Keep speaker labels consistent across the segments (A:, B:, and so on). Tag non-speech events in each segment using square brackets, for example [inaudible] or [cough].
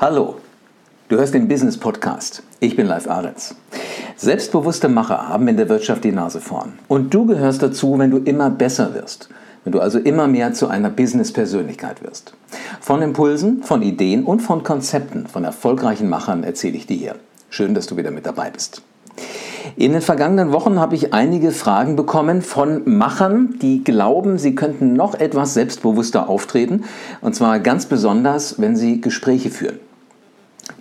A: Hallo, du hörst den Business Podcast. Ich bin Live Ahrens. Selbstbewusste Macher haben in der Wirtschaft die Nase vorn. Und du gehörst dazu, wenn du immer besser wirst. Wenn du also immer mehr zu einer Business-Persönlichkeit wirst. Von Impulsen, von Ideen und von Konzepten von erfolgreichen Machern erzähle ich dir hier. Schön, dass du wieder mit dabei bist. In den vergangenen Wochen habe ich einige Fragen bekommen von Machern, die glauben, sie könnten noch etwas selbstbewusster auftreten. Und zwar ganz besonders, wenn sie Gespräche führen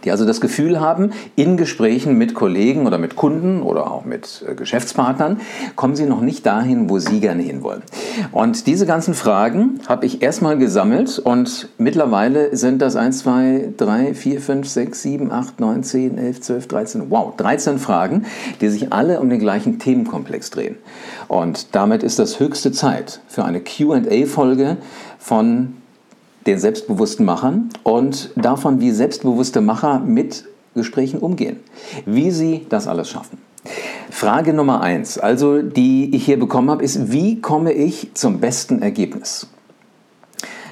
A: die also das Gefühl haben, in Gesprächen mit Kollegen oder mit Kunden oder auch mit äh, Geschäftspartnern kommen sie noch nicht dahin, wo sie gerne hinwollen. Und diese ganzen Fragen habe ich erstmal gesammelt und mittlerweile sind das 1, 2, 3, 4, 5, 6, 7, 8, 9, 10, 11, 12, 13, wow, 13 Fragen, die sich alle um den gleichen Themenkomplex drehen. Und damit ist das höchste Zeit für eine QA-Folge von den selbstbewussten Machern und davon, wie selbstbewusste Macher mit Gesprächen umgehen, wie sie das alles schaffen. Frage Nummer eins, also die ich hier bekommen habe, ist, wie komme ich zum besten Ergebnis?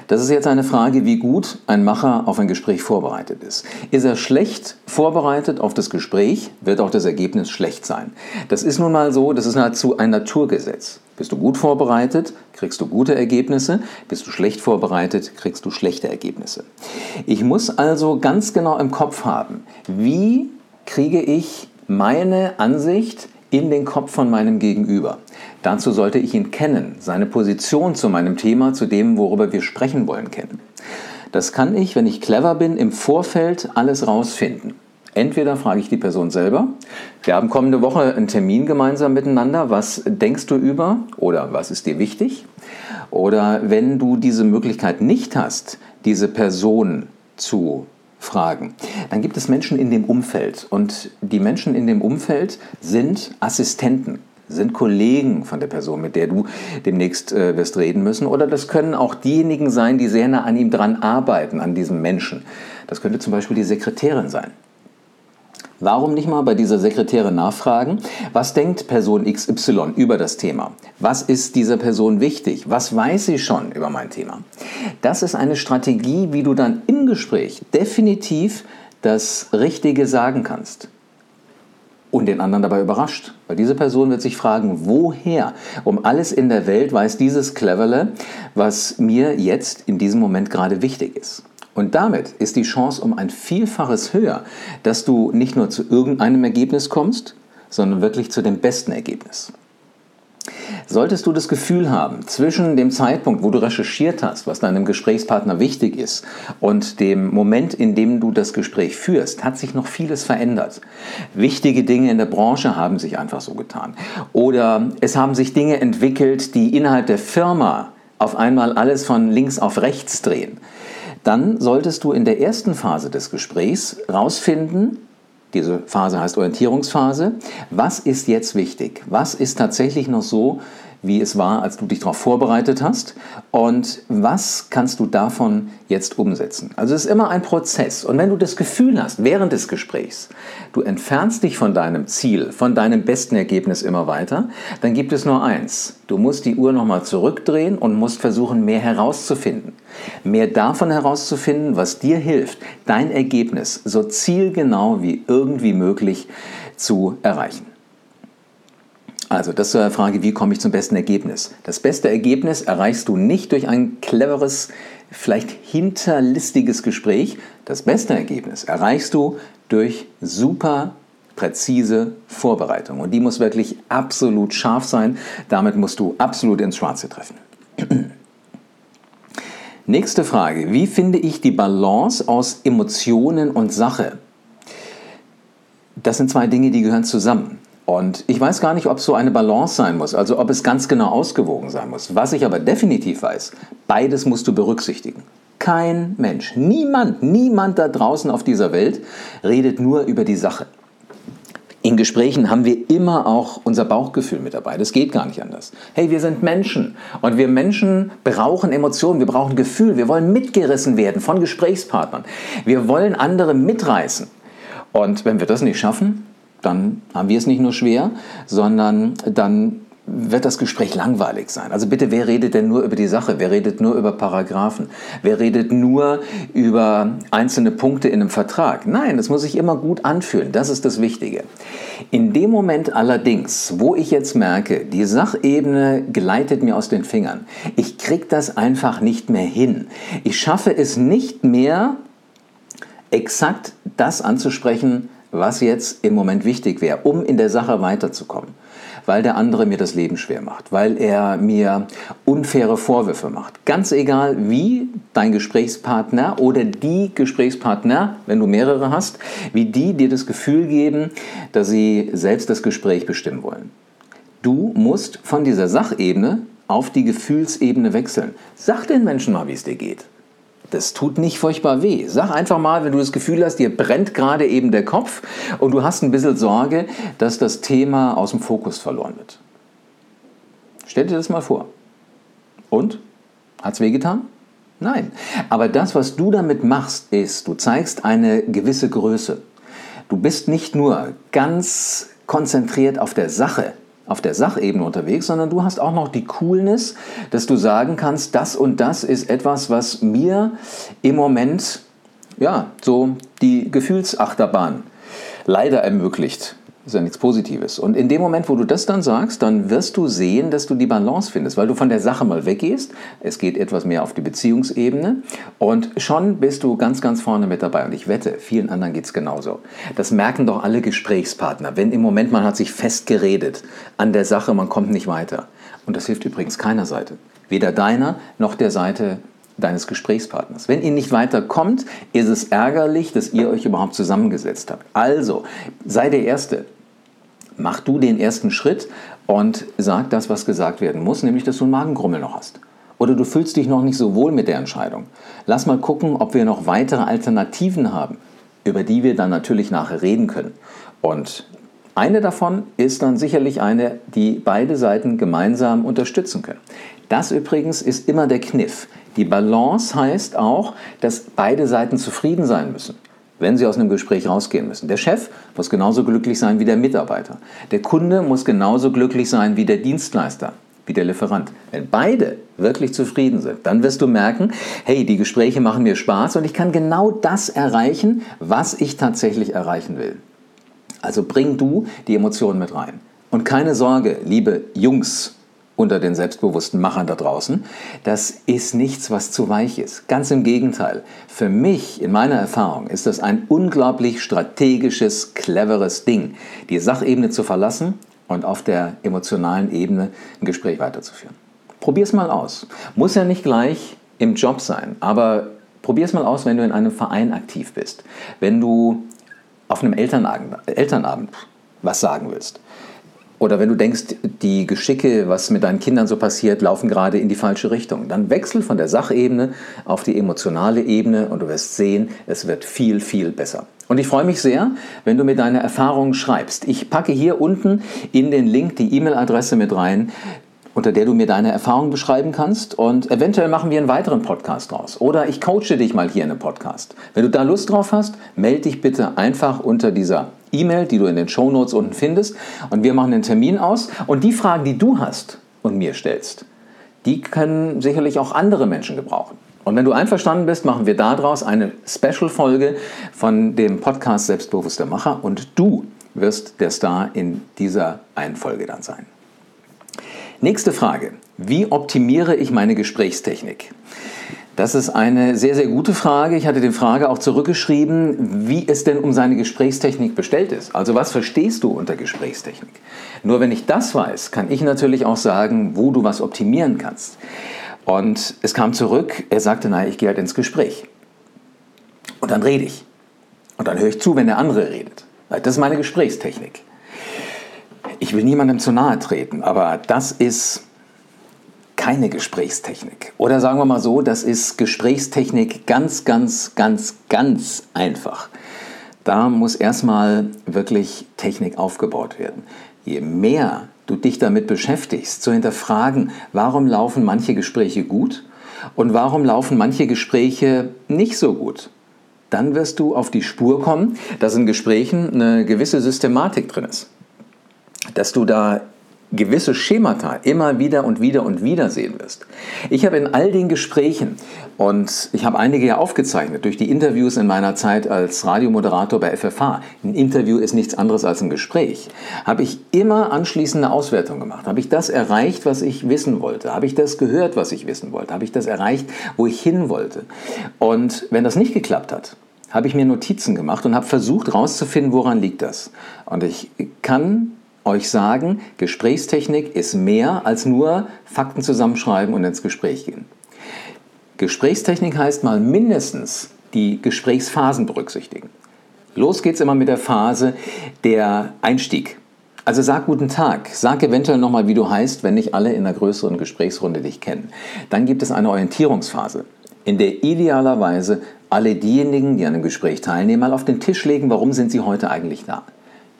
A: Das ist jetzt eine Frage, wie gut ein Macher auf ein Gespräch vorbereitet ist. Ist er schlecht vorbereitet auf das Gespräch, wird auch das Ergebnis schlecht sein. Das ist nun mal so, das ist nahezu ein Naturgesetz. Bist du gut vorbereitet, kriegst du gute Ergebnisse. Bist du schlecht vorbereitet, kriegst du schlechte Ergebnisse. Ich muss also ganz genau im Kopf haben, wie kriege ich meine Ansicht in den Kopf von meinem Gegenüber. Dazu sollte ich ihn kennen, seine Position zu meinem Thema, zu dem, worüber wir sprechen wollen, kennen. Das kann ich, wenn ich clever bin, im Vorfeld alles rausfinden. Entweder frage ich die Person selber, wir haben kommende Woche einen Termin gemeinsam miteinander, was denkst du über oder was ist dir wichtig? Oder wenn du diese Möglichkeit nicht hast, diese Person zu fragen. Dann gibt es Menschen in dem Umfeld und die Menschen in dem Umfeld sind Assistenten, sind Kollegen von der Person, mit der du demnächst äh, wirst reden müssen. Oder das können auch diejenigen sein, die sehr nah an ihm dran arbeiten, an diesem Menschen. Das könnte zum Beispiel die Sekretärin sein. Warum nicht mal bei dieser Sekretärin nachfragen, was denkt Person XY über das Thema? Was ist dieser Person wichtig? Was weiß sie schon über mein Thema? Das ist eine Strategie, wie du dann im Gespräch definitiv das Richtige sagen kannst. Und den anderen dabei überrascht. Weil diese Person wird sich fragen, woher um alles in der Welt weiß dieses Cleverle, was mir jetzt in diesem Moment gerade wichtig ist. Und damit ist die Chance um ein Vielfaches höher, dass du nicht nur zu irgendeinem Ergebnis kommst, sondern wirklich zu dem besten Ergebnis. Solltest du das Gefühl haben, zwischen dem Zeitpunkt, wo du recherchiert hast, was deinem Gesprächspartner wichtig ist, und dem Moment, in dem du das Gespräch führst, hat sich noch vieles verändert. Wichtige Dinge in der Branche haben sich einfach so getan. Oder es haben sich Dinge entwickelt, die innerhalb der Firma auf einmal alles von links auf rechts drehen dann solltest du in der ersten Phase des Gesprächs rausfinden, diese Phase heißt Orientierungsphase, was ist jetzt wichtig? Was ist tatsächlich noch so, wie es war, als du dich darauf vorbereitet hast und was kannst du davon jetzt umsetzen. Also es ist immer ein Prozess und wenn du das Gefühl hast, während des Gesprächs, du entfernst dich von deinem Ziel, von deinem besten Ergebnis immer weiter, dann gibt es nur eins. Du musst die Uhr nochmal zurückdrehen und musst versuchen, mehr herauszufinden. Mehr davon herauszufinden, was dir hilft, dein Ergebnis so zielgenau wie irgendwie möglich zu erreichen. Also, das zur Frage, wie komme ich zum besten Ergebnis? Das beste Ergebnis erreichst du nicht durch ein cleveres, vielleicht hinterlistiges Gespräch. Das beste Ergebnis erreichst du durch super präzise Vorbereitung. Und die muss wirklich absolut scharf sein. Damit musst du absolut ins Schwarze treffen. Nächste Frage. Wie finde ich die Balance aus Emotionen und Sache? Das sind zwei Dinge, die gehören zusammen. Und ich weiß gar nicht, ob so eine Balance sein muss, also ob es ganz genau ausgewogen sein muss. Was ich aber definitiv weiß, beides musst du berücksichtigen. Kein Mensch, niemand, niemand da draußen auf dieser Welt redet nur über die Sache. In Gesprächen haben wir immer auch unser Bauchgefühl mit dabei. Das geht gar nicht anders. Hey, wir sind Menschen und wir Menschen brauchen Emotionen, wir brauchen Gefühl, wir wollen mitgerissen werden von Gesprächspartnern. Wir wollen andere mitreißen. Und wenn wir das nicht schaffen, dann haben wir es nicht nur schwer, sondern dann wird das Gespräch langweilig sein. Also bitte, wer redet denn nur über die Sache? Wer redet nur über Paragraphen? Wer redet nur über einzelne Punkte in einem Vertrag? Nein, es muss sich immer gut anfühlen. Das ist das Wichtige. In dem Moment allerdings, wo ich jetzt merke, die Sachebene gleitet mir aus den Fingern, ich kriege das einfach nicht mehr hin. Ich schaffe es nicht mehr, exakt das anzusprechen, was jetzt im Moment wichtig wäre, um in der Sache weiterzukommen weil der andere mir das Leben schwer macht, weil er mir unfaire Vorwürfe macht. Ganz egal, wie dein Gesprächspartner oder die Gesprächspartner, wenn du mehrere hast, wie die dir das Gefühl geben, dass sie selbst das Gespräch bestimmen wollen. Du musst von dieser Sachebene auf die Gefühlsebene wechseln. Sag den Menschen mal, wie es dir geht. Das tut nicht furchtbar weh. Sag einfach mal, wenn du das Gefühl hast, dir brennt gerade eben der Kopf und du hast ein bisschen Sorge, dass das Thema aus dem Fokus verloren wird. Stell dir das mal vor. Und? Hat es wehgetan? Nein. Aber das, was du damit machst, ist, du zeigst eine gewisse Größe. Du bist nicht nur ganz konzentriert auf der Sache, auf der Sachebene unterwegs, sondern du hast auch noch die Coolness, dass du sagen kannst, das und das ist etwas, was mir im Moment ja, so die Gefühlsachterbahn leider ermöglicht ist ja nichts Positives. Und in dem Moment, wo du das dann sagst, dann wirst du sehen, dass du die Balance findest, weil du von der Sache mal weggehst. Es geht etwas mehr auf die Beziehungsebene und schon bist du ganz, ganz vorne mit dabei. Und ich wette, vielen anderen geht es genauso. Das merken doch alle Gesprächspartner. Wenn im Moment man hat sich festgeredet an der Sache, man kommt nicht weiter. Und das hilft übrigens keiner Seite. Weder deiner noch der Seite deines Gesprächspartners. Wenn ihr nicht weiterkommt, ist es ärgerlich, dass ihr euch überhaupt zusammengesetzt habt. Also, sei der Erste, mach du den ersten Schritt und sag das, was gesagt werden muss, nämlich, dass du einen Magengrummel noch hast. Oder du fühlst dich noch nicht so wohl mit der Entscheidung. Lass mal gucken, ob wir noch weitere Alternativen haben, über die wir dann natürlich nachher reden können. Und eine davon ist dann sicherlich eine, die beide Seiten gemeinsam unterstützen können. Das übrigens ist immer der Kniff. Die Balance heißt auch, dass beide Seiten zufrieden sein müssen wenn Sie aus einem Gespräch rausgehen müssen. Der Chef muss genauso glücklich sein wie der Mitarbeiter. Der Kunde muss genauso glücklich sein wie der Dienstleister, wie der Lieferant. Wenn beide wirklich zufrieden sind, dann wirst du merken, hey, die Gespräche machen mir Spaß und ich kann genau das erreichen, was ich tatsächlich erreichen will. Also bring du die Emotionen mit rein. Und keine Sorge, liebe Jungs unter den selbstbewussten Machern da draußen, das ist nichts, was zu weich ist. Ganz im Gegenteil. Für mich, in meiner Erfahrung, ist das ein unglaublich strategisches, cleveres Ding, die Sachebene zu verlassen und auf der emotionalen Ebene ein Gespräch weiterzuführen. Probier es mal aus. Muss ja nicht gleich im Job sein, aber probier es mal aus, wenn du in einem Verein aktiv bist, wenn du auf einem Elternabend, Elternabend was sagen willst oder wenn du denkst, die Geschicke, was mit deinen Kindern so passiert, laufen gerade in die falsche Richtung, dann wechsel von der Sachebene auf die emotionale Ebene und du wirst sehen, es wird viel, viel besser. Und ich freue mich sehr, wenn du mir deine Erfahrungen schreibst. Ich packe hier unten in den Link die E-Mail-Adresse mit rein, unter der du mir deine Erfahrungen beschreiben kannst. Und eventuell machen wir einen weiteren Podcast draus. Oder ich coache dich mal hier in einem Podcast. Wenn du da Lust drauf hast, melde dich bitte einfach unter dieser E-Mail, die du in den Show Notes unten findest. Und wir machen einen Termin aus. Und die Fragen, die du hast und mir stellst, die können sicherlich auch andere Menschen gebrauchen. Und wenn du einverstanden bist, machen wir daraus eine Special-Folge von dem Podcast Selbstbewusster Macher und du wirst der Star in dieser einen Folge dann sein. Nächste Frage. Wie optimiere ich meine Gesprächstechnik? Das ist eine sehr, sehr gute Frage. Ich hatte die Frage auch zurückgeschrieben, wie es denn um seine Gesprächstechnik bestellt ist. Also was verstehst du unter Gesprächstechnik? Nur wenn ich das weiß, kann ich natürlich auch sagen, wo du was optimieren kannst. Und es kam zurück, er sagte, nein, ich gehe halt ins Gespräch. Und dann rede ich. Und dann höre ich zu, wenn der andere redet. Das ist meine Gesprächstechnik. Ich will niemandem zu nahe treten, aber das ist keine Gesprächstechnik. Oder sagen wir mal so, das ist Gesprächstechnik ganz, ganz, ganz, ganz einfach. Da muss erstmal wirklich Technik aufgebaut werden. Je mehr du dich damit beschäftigst, zu hinterfragen, warum laufen manche Gespräche gut und warum laufen manche Gespräche nicht so gut, dann wirst du auf die Spur kommen, dass in Gesprächen eine gewisse Systematik drin ist. Dass du da gewisse Schemata immer wieder und wieder und wieder sehen wirst. Ich habe in all den Gesprächen, und ich habe einige ja aufgezeichnet durch die Interviews in meiner Zeit als Radiomoderator bei FFH, ein Interview ist nichts anderes als ein Gespräch, habe ich immer anschließende Auswertung gemacht. Habe ich das erreicht, was ich wissen wollte? Habe ich das gehört, was ich wissen wollte? Habe ich das erreicht, wo ich hin wollte? Und wenn das nicht geklappt hat, habe ich mir Notizen gemacht und habe versucht herauszufinden, woran liegt das. Und ich kann euch sagen, Gesprächstechnik ist mehr als nur Fakten zusammenschreiben und ins Gespräch gehen. Gesprächstechnik heißt mal mindestens die Gesprächsphasen berücksichtigen. Los geht's immer mit der Phase der Einstieg. Also sag guten Tag, sag eventuell nochmal, wie du heißt, wenn nicht alle in einer größeren Gesprächsrunde dich kennen. Dann gibt es eine Orientierungsphase, in der idealerweise alle diejenigen, die an einem Gespräch teilnehmen, mal auf den Tisch legen, warum sind sie heute eigentlich da.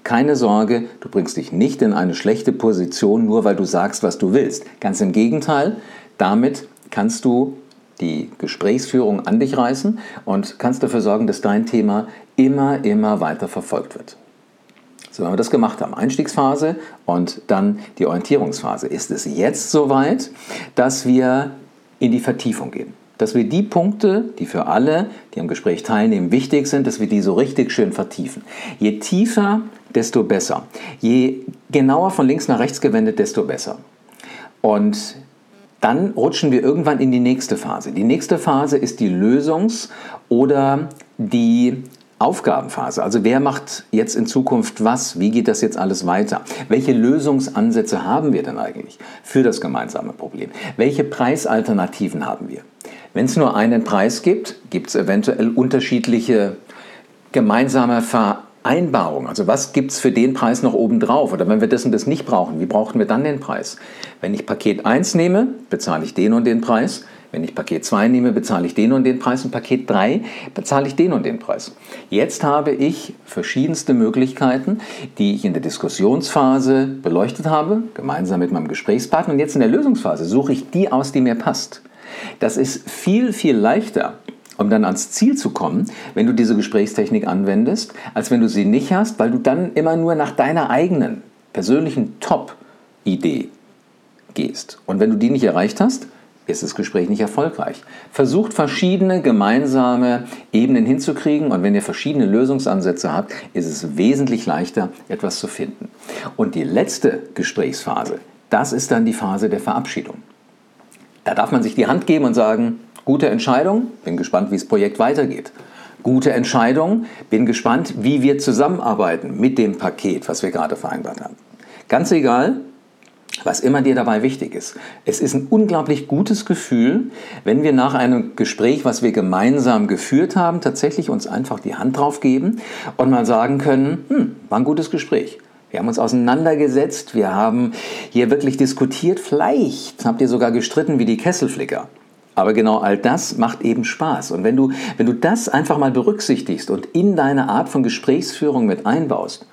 A: Keine Sorge, du bringst dich nicht in eine schlechte Position, nur weil du sagst, was du willst. Ganz im Gegenteil, damit kannst du die Gesprächsführung an dich reißen und kannst dafür sorgen, dass dein Thema immer, immer weiter verfolgt wird. So, wenn wir das gemacht haben, Einstiegsphase und dann die Orientierungsphase, ist es jetzt soweit, dass wir in die Vertiefung gehen dass wir die Punkte, die für alle, die am Gespräch teilnehmen, wichtig sind, dass wir die so richtig schön vertiefen. Je tiefer, desto besser. Je genauer von links nach rechts gewendet, desto besser. Und dann rutschen wir irgendwann in die nächste Phase. Die nächste Phase ist die Lösungs- oder die Aufgabenphase. Also wer macht jetzt in Zukunft was? Wie geht das jetzt alles weiter? Welche Lösungsansätze haben wir denn eigentlich für das gemeinsame Problem? Welche Preisalternativen haben wir? Wenn es nur einen Preis gibt, gibt es eventuell unterschiedliche gemeinsame Vereinbarungen. Also was gibt es für den Preis noch obendrauf? Oder wenn wir das und das nicht brauchen, wie brauchen wir dann den Preis? Wenn ich Paket 1 nehme, bezahle ich den und den Preis. Wenn ich Paket 2 nehme, bezahle ich den und den Preis und Paket 3 bezahle ich den und den Preis. Jetzt habe ich verschiedenste Möglichkeiten, die ich in der Diskussionsphase beleuchtet habe, gemeinsam mit meinem Gesprächspartner. Und jetzt in der Lösungsphase suche ich die aus, die mir passt. Das ist viel, viel leichter, um dann ans Ziel zu kommen, wenn du diese Gesprächstechnik anwendest, als wenn du sie nicht hast, weil du dann immer nur nach deiner eigenen persönlichen Top-Idee gehst. Und wenn du die nicht erreicht hast, ist das Gespräch nicht erfolgreich. Versucht verschiedene gemeinsame Ebenen hinzukriegen und wenn ihr verschiedene Lösungsansätze habt, ist es wesentlich leichter, etwas zu finden. Und die letzte Gesprächsphase, das ist dann die Phase der Verabschiedung. Da darf man sich die Hand geben und sagen, gute Entscheidung, bin gespannt, wie das Projekt weitergeht. Gute Entscheidung, bin gespannt, wie wir zusammenarbeiten mit dem Paket, was wir gerade vereinbart haben. Ganz egal, was immer dir dabei wichtig ist. Es ist ein unglaublich gutes Gefühl, wenn wir nach einem Gespräch, was wir gemeinsam geführt haben, tatsächlich uns einfach die Hand drauf geben und mal sagen können, hm, war ein gutes Gespräch. Wir haben uns auseinandergesetzt, wir haben hier wirklich diskutiert, vielleicht habt ihr sogar gestritten wie die Kesselflicker. Aber genau all das macht eben Spaß. Und wenn du, wenn du das einfach mal berücksichtigst und in deine Art von Gesprächsführung mit einbaust,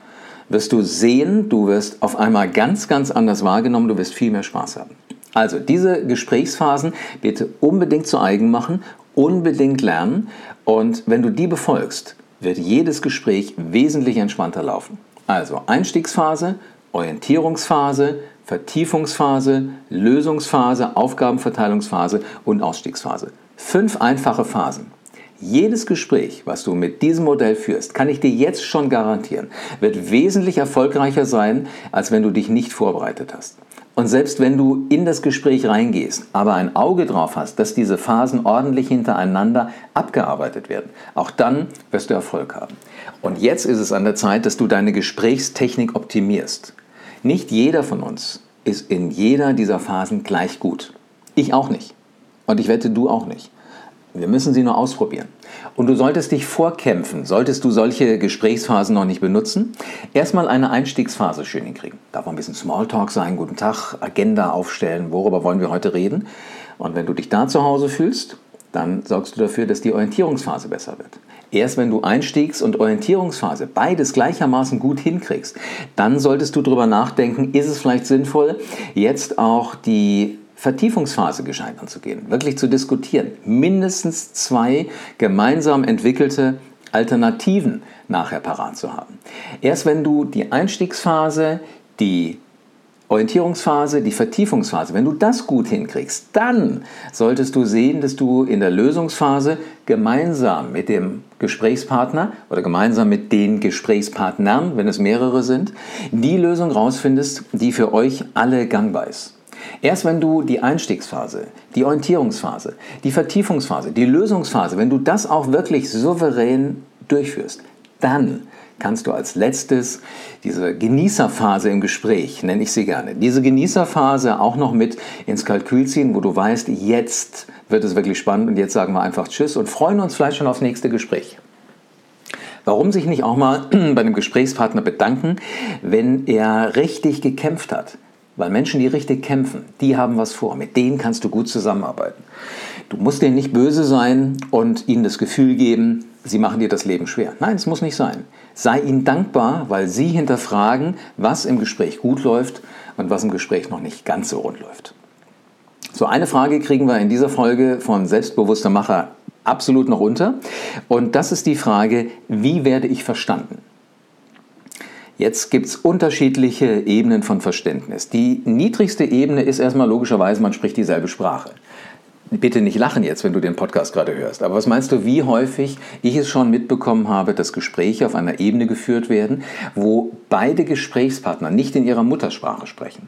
A: wirst du sehen, du wirst auf einmal ganz, ganz anders wahrgenommen, du wirst viel mehr Spaß haben. Also diese Gesprächsphasen bitte unbedingt zu eigen machen, unbedingt lernen und wenn du die befolgst, wird jedes Gespräch wesentlich entspannter laufen. Also Einstiegsphase, Orientierungsphase, Vertiefungsphase, Lösungsphase, Aufgabenverteilungsphase und Ausstiegsphase. Fünf einfache Phasen. Jedes Gespräch, was du mit diesem Modell führst, kann ich dir jetzt schon garantieren, wird wesentlich erfolgreicher sein, als wenn du dich nicht vorbereitet hast. Und selbst wenn du in das Gespräch reingehst, aber ein Auge drauf hast, dass diese Phasen ordentlich hintereinander abgearbeitet werden, auch dann wirst du Erfolg haben. Und jetzt ist es an der Zeit, dass du deine Gesprächstechnik optimierst. Nicht jeder von uns ist in jeder dieser Phasen gleich gut. Ich auch nicht. Und ich wette, du auch nicht. Wir müssen sie nur ausprobieren. Und du solltest dich vorkämpfen, solltest du solche Gesprächsphasen noch nicht benutzen. Erstmal eine Einstiegsphase schön hinkriegen. Darf ein bisschen Smalltalk sein, guten Tag, Agenda aufstellen, worüber wollen wir heute reden. Und wenn du dich da zu Hause fühlst, dann sorgst du dafür, dass die Orientierungsphase besser wird. Erst wenn du Einstiegs- und Orientierungsphase beides gleichermaßen gut hinkriegst, dann solltest du darüber nachdenken, ist es vielleicht sinnvoll, jetzt auch die Vertiefungsphase gescheit anzugehen, wirklich zu diskutieren, mindestens zwei gemeinsam entwickelte Alternativen nachher parat zu haben. Erst wenn du die Einstiegsphase, die Orientierungsphase, die Vertiefungsphase, wenn du das gut hinkriegst, dann solltest du sehen, dass du in der Lösungsphase gemeinsam mit dem Gesprächspartner oder gemeinsam mit den Gesprächspartnern, wenn es mehrere sind, die Lösung rausfindest, die für euch alle gangbar ist. Erst wenn du die Einstiegsphase, die Orientierungsphase, die Vertiefungsphase, die Lösungsphase, wenn du das auch wirklich souverän durchführst, dann kannst du als letztes diese Genießerphase im Gespräch, nenne ich sie gerne, diese Genießerphase auch noch mit ins Kalkül ziehen, wo du weißt, jetzt wird es wirklich spannend und jetzt sagen wir einfach Tschüss und freuen uns vielleicht schon aufs nächste Gespräch. Warum sich nicht auch mal [clears throat] bei einem Gesprächspartner bedanken, wenn er richtig gekämpft hat? Weil Menschen, die richtig kämpfen, die haben was vor. Mit denen kannst du gut zusammenarbeiten. Du musst denen nicht böse sein und ihnen das Gefühl geben, sie machen dir das Leben schwer. Nein, es muss nicht sein. Sei ihnen dankbar, weil sie hinterfragen, was im Gespräch gut läuft und was im Gespräch noch nicht ganz so rund läuft. So eine Frage kriegen wir in dieser Folge von Selbstbewusster Macher absolut noch unter. Und das ist die Frage, wie werde ich verstanden? Jetzt gibt es unterschiedliche Ebenen von Verständnis. Die niedrigste Ebene ist erstmal logischerweise, man spricht dieselbe Sprache. Bitte nicht lachen jetzt, wenn du den Podcast gerade hörst. Aber was meinst du, wie häufig ich es schon mitbekommen habe, dass Gespräche auf einer Ebene geführt werden, wo beide Gesprächspartner nicht in ihrer Muttersprache sprechen?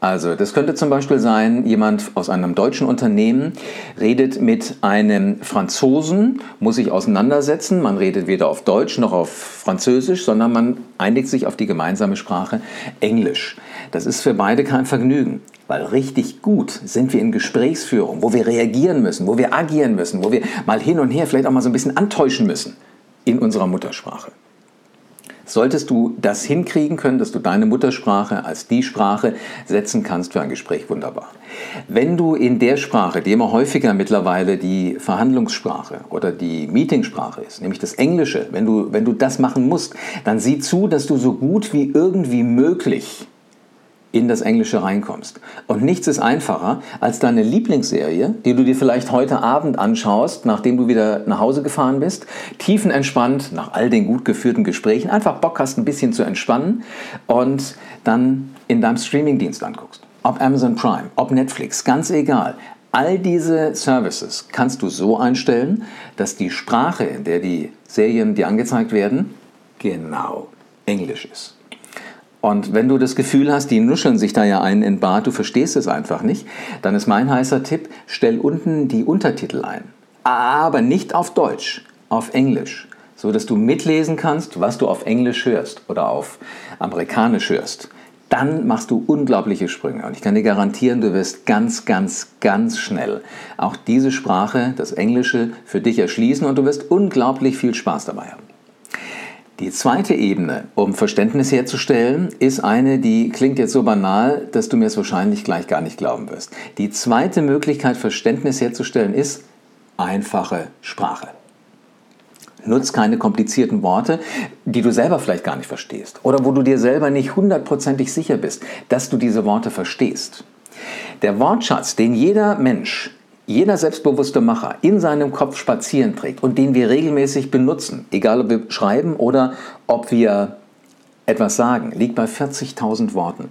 A: Also, das könnte zum Beispiel sein, jemand aus einem deutschen Unternehmen redet mit einem Franzosen, muss sich auseinandersetzen. Man redet weder auf Deutsch noch auf Französisch, sondern man einigt sich auf die gemeinsame Sprache Englisch. Das ist für beide kein Vergnügen, weil richtig gut sind wir in Gesprächsführung, wo wir reagieren müssen, wo wir agieren müssen, wo wir mal hin und her vielleicht auch mal so ein bisschen antäuschen müssen in unserer Muttersprache. Solltest du das hinkriegen können, dass du deine Muttersprache als die Sprache setzen kannst für ein Gespräch, wunderbar. Wenn du in der Sprache, die immer häufiger mittlerweile die Verhandlungssprache oder die Meetingsprache ist, nämlich das Englische, wenn du, wenn du das machen musst, dann sieh zu, dass du so gut wie irgendwie möglich in das Englische reinkommst. Und nichts ist einfacher, als deine Lieblingsserie, die du dir vielleicht heute Abend anschaust, nachdem du wieder nach Hause gefahren bist, tiefenentspannt, nach all den gut geführten Gesprächen, einfach Bock hast, ein bisschen zu entspannen und dann in deinem Streamingdienst anguckst. Ob Amazon Prime, ob Netflix, ganz egal. All diese Services kannst du so einstellen, dass die Sprache, in der die Serien dir angezeigt werden, genau Englisch ist. Und wenn du das Gefühl hast, die nuscheln sich da ja ein in Bad, du verstehst es einfach nicht, dann ist mein heißer Tipp, stell unten die Untertitel ein. Aber nicht auf Deutsch, auf Englisch, so dass du mitlesen kannst, was du auf Englisch hörst oder auf Amerikanisch hörst. Dann machst du unglaubliche Sprünge. Und ich kann dir garantieren, du wirst ganz, ganz, ganz schnell auch diese Sprache, das Englische, für dich erschließen und du wirst unglaublich viel Spaß dabei haben. Die zweite Ebene, um Verständnis herzustellen, ist eine, die klingt jetzt so banal, dass du mir es wahrscheinlich gleich gar nicht glauben wirst. Die zweite Möglichkeit, Verständnis herzustellen, ist einfache Sprache. Nutz keine komplizierten Worte, die du selber vielleicht gar nicht verstehst oder wo du dir selber nicht hundertprozentig sicher bist, dass du diese Worte verstehst. Der Wortschatz, den jeder Mensch jeder selbstbewusste Macher in seinem Kopf spazieren trägt und den wir regelmäßig benutzen, egal ob wir schreiben oder ob wir etwas sagen, liegt bei 40.000 Worten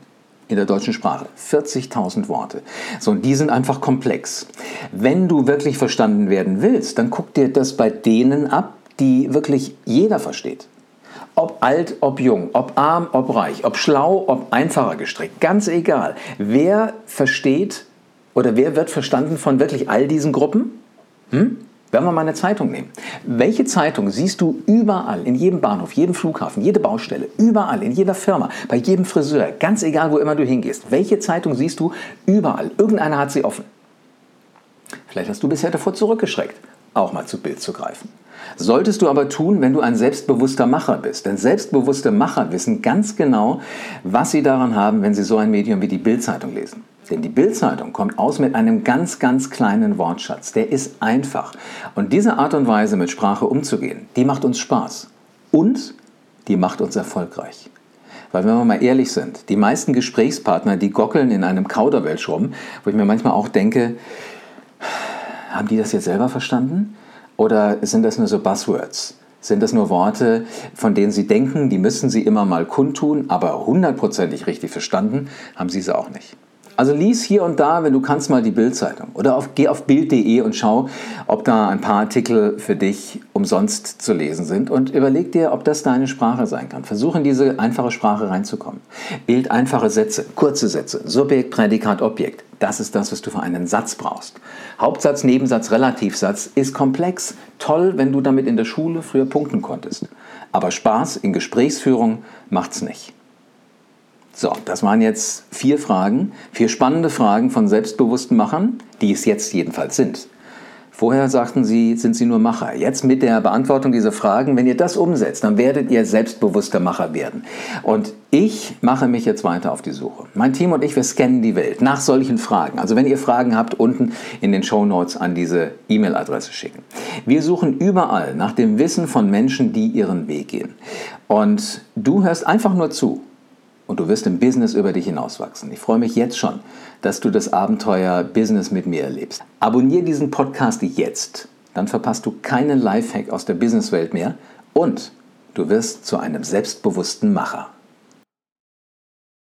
A: in der deutschen Sprache. 40.000 Worte. So, und die sind einfach komplex. Wenn du wirklich verstanden werden willst, dann guck dir das bei denen ab, die wirklich jeder versteht. Ob alt, ob jung, ob arm, ob reich, ob schlau, ob einfacher gestrickt, ganz egal. Wer versteht oder wer wird verstanden von wirklich all diesen Gruppen? Hm? Wenn wir mal eine Zeitung nehmen. Welche Zeitung siehst du überall, in jedem Bahnhof, jedem Flughafen, jede Baustelle, überall, in jeder Firma, bei jedem Friseur, ganz egal, wo immer du hingehst? Welche Zeitung siehst du überall? Irgendeiner hat sie offen. Vielleicht hast du bisher davor zurückgeschreckt, auch mal zu Bild zu greifen. Solltest du aber tun, wenn du ein selbstbewusster Macher bist. Denn selbstbewusste Macher wissen ganz genau, was sie daran haben, wenn sie so ein Medium wie die Bildzeitung lesen. Denn die Bildzeitung kommt aus mit einem ganz, ganz kleinen Wortschatz. Der ist einfach. Und diese Art und Weise, mit Sprache umzugehen, die macht uns Spaß. Und die macht uns erfolgreich. Weil wenn wir mal ehrlich sind, die meisten Gesprächspartner, die gockeln in einem Kauderwelsch rum, wo ich mir manchmal auch denke, haben die das jetzt selber verstanden? Oder sind das nur so Buzzwords? Sind das nur Worte, von denen Sie denken, die müssen Sie immer mal kundtun, aber hundertprozentig richtig verstanden haben Sie sie auch nicht. Also lies hier und da, wenn du kannst, mal die Bildzeitung oder auf, geh auf bild.de und schau, ob da ein paar Artikel für dich umsonst zu lesen sind und überleg dir, ob das deine Sprache sein kann. Versuch in diese einfache Sprache reinzukommen. Bild einfache Sätze, kurze Sätze, Subjekt, Prädikat, Objekt. Das ist das, was du für einen Satz brauchst. Hauptsatz, Nebensatz, Relativsatz ist komplex. Toll, wenn du damit in der Schule früher punkten konntest. Aber Spaß in Gesprächsführung macht's nicht. So, das waren jetzt vier Fragen, vier spannende Fragen von selbstbewussten Machern, die es jetzt jedenfalls sind. Vorher sagten sie, sind sie nur Macher. Jetzt mit der Beantwortung dieser Fragen, wenn ihr das umsetzt, dann werdet ihr selbstbewusster Macher werden. Und ich mache mich jetzt weiter auf die Suche. Mein Team und ich, wir scannen die Welt nach solchen Fragen. Also wenn ihr Fragen habt, unten in den Show Notes an diese E-Mail-Adresse schicken. Wir suchen überall nach dem Wissen von Menschen, die ihren Weg gehen. Und du hörst einfach nur zu und du wirst im Business über dich hinauswachsen. Ich freue mich jetzt schon, dass du das Abenteuer Business mit mir erlebst. Abonniere diesen Podcast jetzt, dann verpasst du keinen Lifehack aus der Businesswelt mehr und du wirst zu einem selbstbewussten Macher.